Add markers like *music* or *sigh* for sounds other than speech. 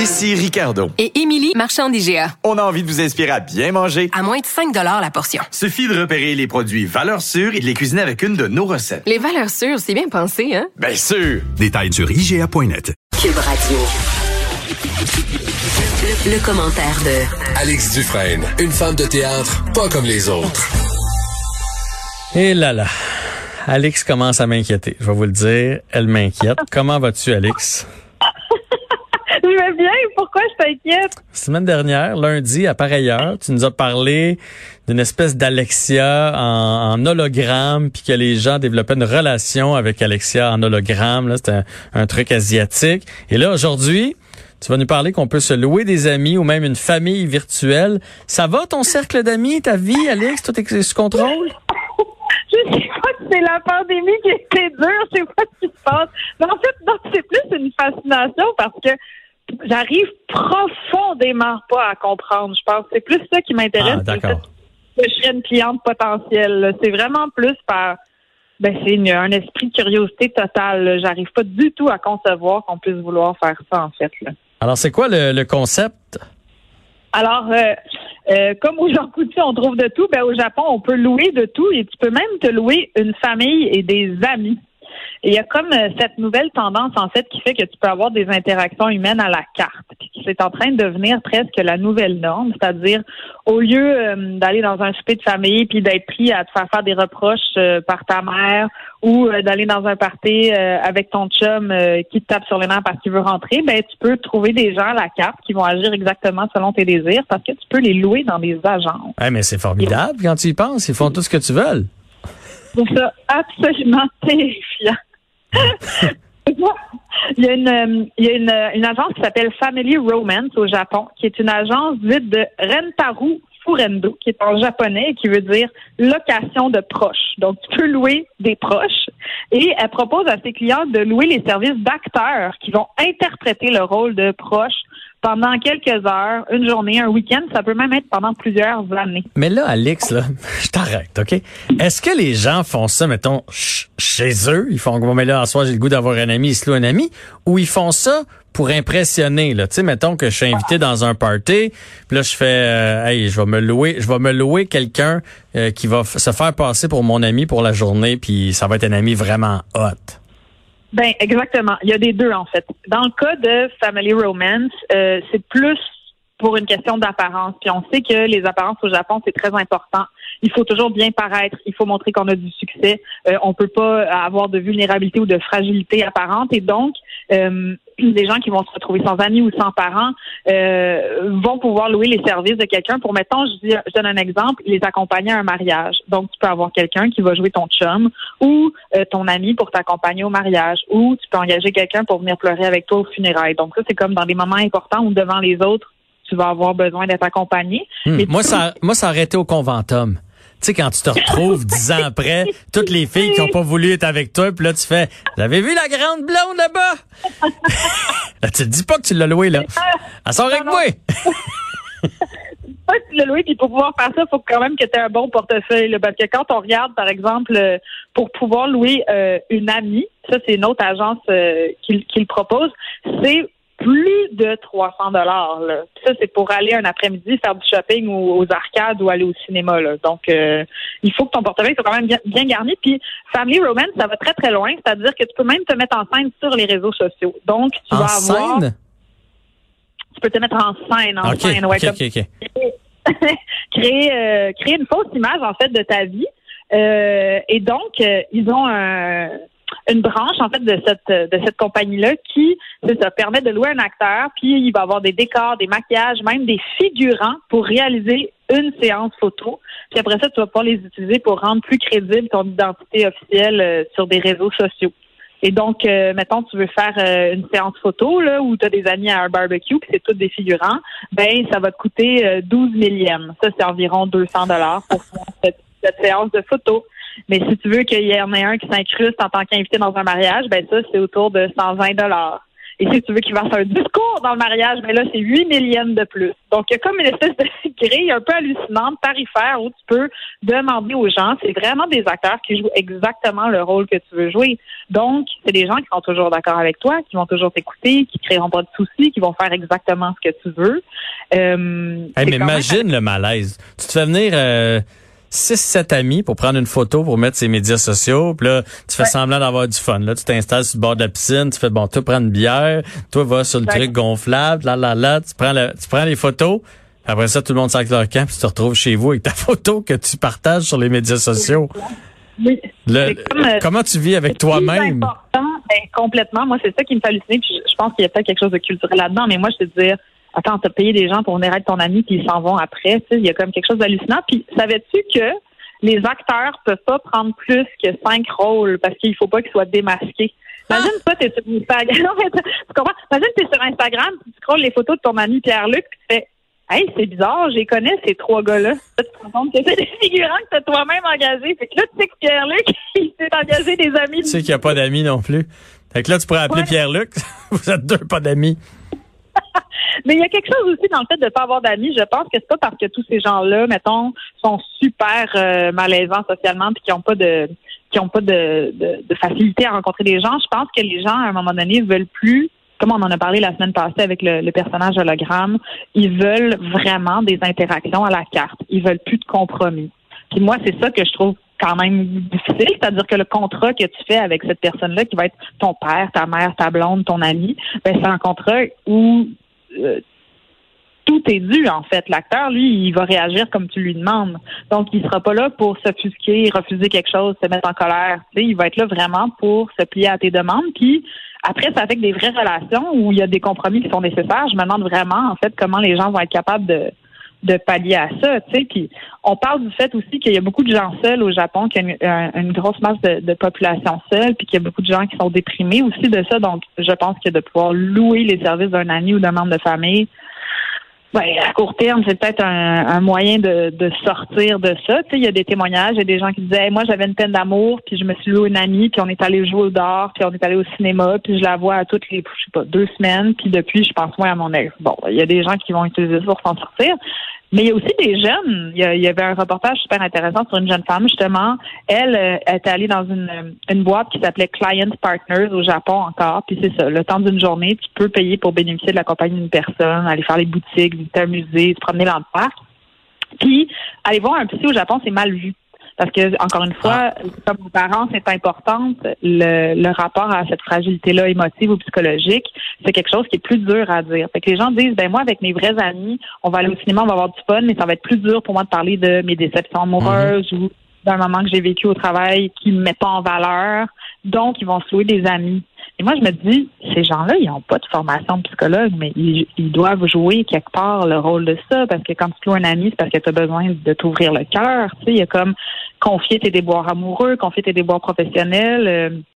Ici Ricardo. Et Émilie, marchand d'IGA. On a envie de vous inspirer à bien manger. À moins de 5 la portion. Suffit de repérer les produits valeurs sûres et de les cuisiner avec une de nos recettes. Les valeurs sûres, c'est bien pensé, hein? Bien sûr! Détails sur IGA.net. Cube Radio. Le, le commentaire de Alex Dufresne, une femme de théâtre pas comme les autres. Et là là. Alex commence à m'inquiéter. Je vais vous le dire. Elle m'inquiète. Comment vas-tu, Alex? Je vais bien. Pourquoi je t'inquiète? Semaine dernière, lundi, à pareille heure, tu nous as parlé d'une espèce d'Alexia en, en, hologramme, puis que les gens développaient une relation avec Alexia en hologramme. Là, c'était un, un truc asiatique. Et là, aujourd'hui, tu vas nous parler qu'on peut se louer des amis ou même une famille virtuelle. Ça va ton cercle d'amis, ta vie, Alex? Tout est sous contrôle? *laughs* Je sais pas si c'est la pandémie qui était dure, je sais pas ce qui se passe. Mais en fait, non, c'est plus une fascination parce que j'arrive profondément pas à comprendre. Je pense c'est plus ça qui m'intéresse. Ah, d'accord. Que je serais une cliente potentielle. C'est vraiment plus par ben c'est un esprit de curiosité totale. J'arrive pas du tout à concevoir qu'on puisse vouloir faire ça en fait. Là. Alors c'est quoi le, le concept? Alors, euh, euh, comme au Jean Coutu, on trouve de tout, ben au Japon, on peut louer de tout et tu peux même te louer une famille et des amis. Il y a comme euh, cette nouvelle tendance, en fait, qui fait que tu peux avoir des interactions humaines à la carte. C'est en train de devenir presque la nouvelle norme, c'est-à-dire au lieu euh, d'aller dans un souper de famille puis d'être pris à te faire faire des reproches euh, par ta mère ou d'aller dans un party avec ton chum qui te tape sur les mains parce qu'il veut rentrer, ben tu peux trouver des gens à la carte qui vont agir exactement selon tes désirs parce que tu peux les louer dans des agences. Mais c'est formidable quand tu y penses. Ils font tout ce que tu veux. Trouve ça absolument *laughs* terrifiant. il y a, une, il y a une, une agence qui s'appelle Family Romance au Japon, qui est une agence dite de Rentaru Furendo, qui est en japonais et qui veut dire location de proches. Donc, tu peux louer des proches. Et elle propose à ses clients de louer les services d'acteurs qui vont interpréter le rôle de proches pendant quelques heures, une journée, un week-end, ça peut même être pendant plusieurs années. Mais là, Alex, là, *laughs* je t'arrête, OK? Est-ce que les gens font ça, mettons, ch chez eux? Ils font, bon, mais là, en soir, j'ai le goût d'avoir un ami, ils se louent un ami? Ou ils font ça pour impressionner, là? Tu sais, mettons que je suis invité dans un party, puis là, je fais, euh, hey, je vais me louer, je vais me louer quelqu'un euh, qui va se faire passer pour mon ami pour la journée, puis ça va être un ami vraiment hot. Ben exactement. Il y a des deux en fait. Dans le cas de Family Romance, euh, c'est plus pour une question d'apparence. Puis on sait que les apparences au Japon c'est très important. Il faut toujours bien paraître. Il faut montrer qu'on a du succès. Euh, on peut pas avoir de vulnérabilité ou de fragilité apparente. Et donc euh, des gens qui vont se retrouver sans amis ou sans parents euh, vont pouvoir louer les services de quelqu'un pour, mettons, je, dis, je donne un exemple, les accompagner à un mariage. Donc, tu peux avoir quelqu'un qui va jouer ton chum ou euh, ton ami pour t'accompagner au mariage ou tu peux engager quelqu'un pour venir pleurer avec toi au funérailles. Donc, ça, c'est comme dans des moments importants où devant les autres, tu vas avoir besoin d'être accompagné. Hum, moi, ça, moi, ça aurait été au conventum. Tu sais, quand tu te retrouves dix ans après, toutes les filles qui n'ont pas voulu être avec toi, puis là, tu fais, vous avez vu la grande blonde là-bas? *laughs* là, tu te dis pas que tu l'as loué, là. Elle sort avec moi! pas que tu l'as loué, puis pour pouvoir faire ça, il faut quand même que tu aies un bon portefeuille. Là, parce que quand on regarde, par exemple, euh, pour pouvoir louer euh, une amie, ça, c'est une autre agence euh, qui, qui le propose, c'est plus de 300 dollars. Ça, c'est pour aller un après-midi faire du shopping ou aux arcades ou aller au cinéma. Là. Donc, euh, il faut que ton portefeuille soit quand même bien, bien, garni. Puis, Family Romance, ça va très, très loin. C'est-à-dire que tu peux même te mettre en scène sur les réseaux sociaux. Donc, tu en vas avoir... Scène? Tu peux te mettre en scène, en okay, scène. Ouais, okay, comme... okay, *laughs* créer, euh, créer une fausse image, en fait, de ta vie. Euh, et donc, euh, ils ont un une branche en fait de cette de cette compagnie là qui ça permet de louer un acteur puis il va avoir des décors, des maquillages, même des figurants pour réaliser une séance photo. Puis après ça, tu vas pouvoir les utiliser pour rendre plus crédible ton identité officielle euh, sur des réseaux sociaux. Et donc, euh, mettons, tu veux faire euh, une séance photo là où tu as des amis à un barbecue, puis c'est tous des figurants, ben ça va te coûter euh, 12 millièmes. Ça, c'est environ 200 dollars pour faire cette séance de photo. Mais si tu veux qu'il y en ait un qui s'incruste en tant qu'invité dans un mariage, ben ça, c'est autour de 120 dollars. Et si tu veux qu'il fasse un discours dans le mariage, mais là, c'est 8 millièmes de plus. Donc, il y a comme une espèce de *laughs* grille un peu hallucinante, tarifaire, où tu peux demander aux gens. C'est vraiment des acteurs qui jouent exactement le rôle que tu veux jouer. Donc, c'est des gens qui sont toujours d'accord avec toi, qui vont toujours t'écouter, qui créeront pas de soucis, qui vont faire exactement ce que tu veux. Euh, Hey, mais même- imagine le malaise. Tu te fais venir euh, 6-7 amis pour prendre une photo pour mettre ses médias sociaux. Puis là, tu fais Ouais. semblant d'avoir du fun. Là, tu t'installes sur le bord de la piscine. Tu fais, bon, toi, prends une bière. Toi, va sur le Ouais. truc gonflable. Là, là, là. Tu prends, le, tu prends les photos. Après ça, tout le monde sac leur camp. Puis tu te retrouves chez vous avec ta *laughs* photo que tu partages sur les médias sociaux. Oui. Le- C'est comme, euh, comment tu vis avec toi-même? ben, complètement. Moi, c'est ça qui me fait halluciner. Puis je, je pense qu'il y a peut-être quelque chose de culturel là-dedans. Mais moi, je te dire, attends, t'as payé des gens pour venir être ton ami, puis ils s'en vont après. Tu sais, il y a comme quelque chose d'hallucinant. Puis savais-tu que les acteurs peuvent pas prendre plus que cinq rôles parce qu'il faut pas qu'ils soient démasqués? Imagine toi, t'es sur Instagram. *laughs* Non, mais tu comprends? Imagine t'es sur Instagram, tu scrolles les photos de ton ami Pierre-Luc, puis tu fais Hey, c'est bizarre, les connais, ces trois gars-là. Là, tu te rends compte que c'est *laughs* des figurants que t'as toi-même engagés. Fait que là, tu sais que Pierre-Luc, *laughs* il s'est engagé des amis. Tu sais qu'il n'y a pas d'amis non plus. Fait que là, tu pourrais appeler Ouais. Pierre-Luc. Vous êtes deux pas d'amis. *laughs* Mais il y a quelque chose aussi dans le fait de ne pas avoir d'amis. Je pense que c'est pas parce que tous ces gens-là, mettons, sont super euh, malaisants socialement puis qui n'ont pas de qui ont pas de, facilité à rencontrer des gens. Je pense que les gens, à un moment donné, veulent plus, comme on en a parlé la semaine passée avec le, le personnage hologramme, ils veulent vraiment des interactions à la carte. Ils veulent plus de compromis. Puis moi, c'est ça que je trouve quand même difficile, c'est-à-dire que le contrat que tu fais avec cette personne-là, qui va être ton père, ta mère, ta blonde, ton ami, ben c'est un contrat où euh, tout est dû, en fait. L'acteur, lui, il va réagir comme tu lui demandes. Donc, il sera pas là pour s'offusquer, refuser quelque chose, se mettre en colère. Tu sais, il va être là vraiment pour se plier à tes demandes. Puis, après, ça fait que des vraies relations où il y a des compromis qui sont nécessaires. Je me demande vraiment, en fait, comment les gens vont être capables de, de pallier à ça, tu sais. On parle du fait aussi qu'il y a beaucoup de gens seuls au Japon, qu'il y a une, un- une grosse masse de, de population seule, puis qu'il y a beaucoup de gens qui sont déprimés aussi de ça. Donc, je pense que de pouvoir louer les services d'un ami ou d'un membre de famille, ben, à court terme, c'est peut-être un, un moyen de, de sortir de ça. Tu sais, il y a des témoignages, il y a des gens qui disaient, moi, j'avais une peine d'amour, puis je me suis loué une amie, puis on est allé jouer au dehors, puis on est allé au cinéma, puis je la vois à toutes les, je sais pas, deux semaines, puis depuis, je pense moins à mon ex. Bon, il y a des gens qui vont utiliser ça pour s'en sortir. Mais il y a aussi des jeunes. Il y, a- il y avait un reportage super intéressant sur une jeune femme, justement. Elle, euh, était allée dans une, une boîte qui s'appelait Client Partners au Japon encore. Puis c'est ça, le temps d'une journée, tu peux payer pour bénéficier de la compagnie d'une personne, aller faire les boutiques, visiter un musée, se promener dans le parc. Puis aller voir un psy au Japon, c'est mal vu. Parce que, encore une fois, comme vos parents, c'est importante, le, le rapport à cette fragilité-là émotive ou psychologique, c'est quelque chose qui est plus dur à dire. Fait que les gens disent, ben moi, avec mes vrais amis, on va aller au cinéma, on va avoir du fun, mais ça va être plus dur pour moi de parler de mes déceptions amoureuses ou d'un moment que j'ai vécu au travail qui me met pas en valeur. Donc, ils vont se louer des amis. Et moi, je me dis, ces gens-là, ils n'ont pas de formation psychologue, mais ils, ils doivent jouer quelque part le rôle de ça, parce que quand tu loues un ami, c'est parce que tu as besoin de t'ouvrir le cœur. Tu sais, il y a comme confier tes déboires amoureux, confier tes déboires professionnels. euh,